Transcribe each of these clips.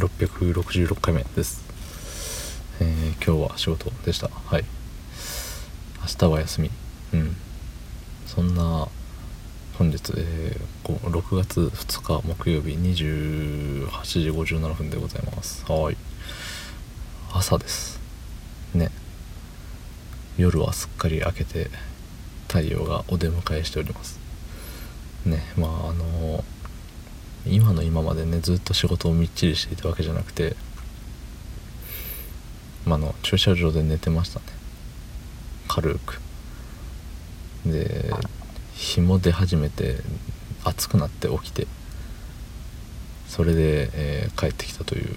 666回目です。えー、今日は仕事でした。はい。明日は休み。うん。そんな本日、えー、6月2日木曜日28時57分でございます。はい。朝です。ね。夜はすっかり明けて太陽がお出迎えしております。ね。まああの今の今までねずっと仕事をみっちりしていたわけじゃなくてまあの駐車場で寝てましたね。軽く。で日も出始めて暑くなって起きてそれで、えー、帰ってきたという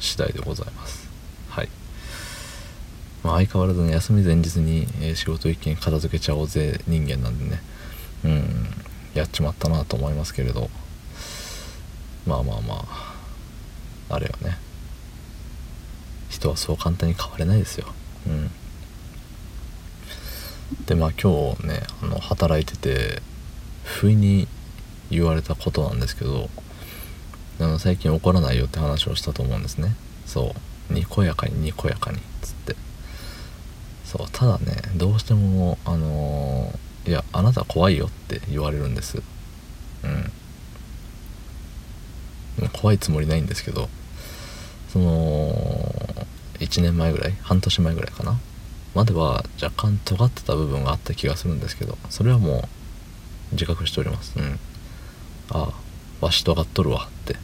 次第でございます。はい、まあ、相変わらずね休み前日に、えー、仕事一気に片付けちゃおうぜ人間なんでね。うんやっちまったなと思いますけれど。まあまあまああれよね。人はそう簡単に変われないですよ。うん。でまあ今日ねあの働いてて不意に言われたことなんですけどあの最近怒らないよって話をしたと思うんですね。そう。にこやかににこやかにっつって。そう。ただねどうしてもあのー、いやあなた怖いよって言われるんです。うん。怖いつもりないんですけどその1年前ぐらい半年前ぐらいかな。までは若干尖ってた部分があった気がするんですけどそれはもう自覚しております。うん。ああわし尖っとるわって。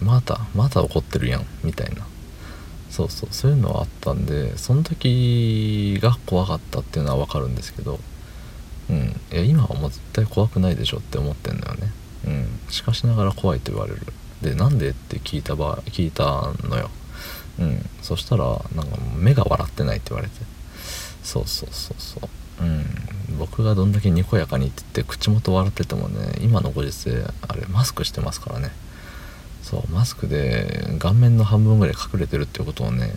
またまた怒ってるやんみたいな。そうそうそういうのはあったんでその時が怖かったっていうのは分かるんですけどうん。いや今はもう絶対怖くないでしょって思ってんだよね。うん。しかしながら怖いと言われる。でなんでって聞いた場聞いたのよ。うん。そしたらなんか目が笑ってないって言われて。そうそうそうそう。うん。僕がどんだけにこやかにって言って口元笑っててもね今のご時世あれマスクしてますからね。そうマスクで顔面の半分ぐらい隠れてるっていうことをね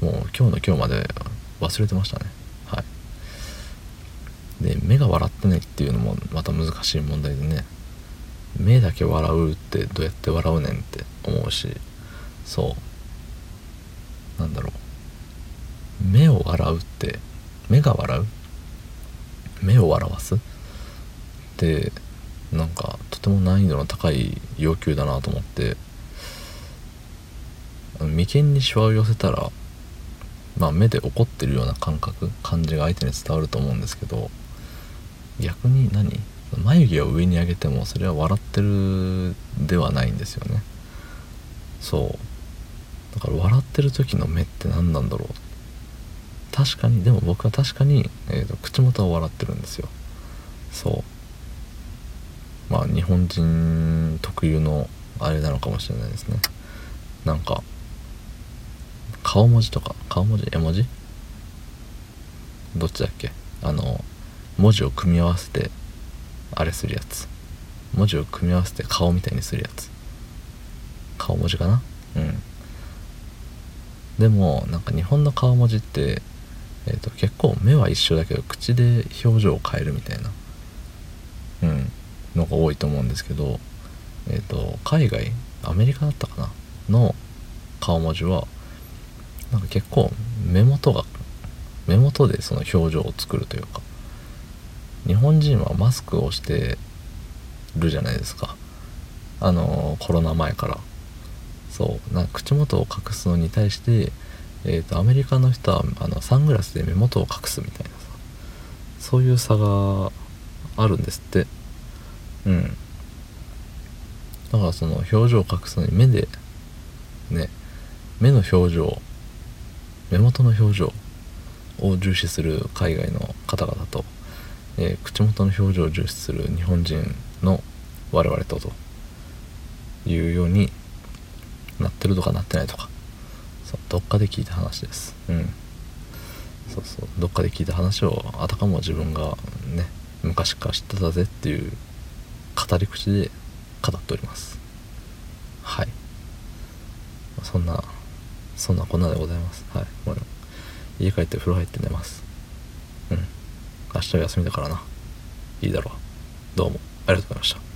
もう今日の今日まで忘れてましたね。はい。で目が笑ってないっていうのもまた難しい問題でね。目だけ笑うってどうやって笑うねんって思うしそう。なんだろう。目を笑うって目が笑う？目を笑わす？ってなんかとても難易度の高い要求だなと思って眉間にしわを寄せたらまあ目で怒ってるような感覚感じが相手に伝わると思うんですけど逆に何？眉毛を上に上げてもそれは笑ってるではないんですよね。そう。だから笑ってる時の目って何なんだろう。確かにでも僕は確かに、えーと、口元は笑ってるんですよ。そう。まあ日本人特有のあれなのかもしれないですね。なんか顔文字とか顔文字？絵文字？どっちだっけ？あの文字を組み合わせてあれするやつ。文字を組み合わせて顔みたいにするやつ。顔文字かな？うん。でもなんか日本の顔文字って、えーと、結構目は一緒だけど口で表情を変えるみたいなうん。のが多いと思うんですけどえっ、ー、と海外？アメリカだったかな？の顔文字はなんか結構目元が目元でその表情を作るというか日本人はマスクをしてるじゃないですか。あのコロナ前から。そう。な口元を隠すのに対して、えーと、アメリカの人はあのサングラスで目元を隠すみたいなさ。そういう差があるんですって。うん。だからその表情を隠すのに目でね目の表情目元の表情を重視する海外の方々とえー、口元の表情を重視する日本人の我々とというようになってるとかなってないとか。そうどっかで聞いた話です。うん。そうそう。どっかで聞いた話をあたかも自分がね昔から知ってたぜっていう語り口で語っております。はい。そんなそんなこんなでございます。はい。もう家帰って風呂入って寝ます。明日休みだからな。いいだろう。どうも。ありがとうございました。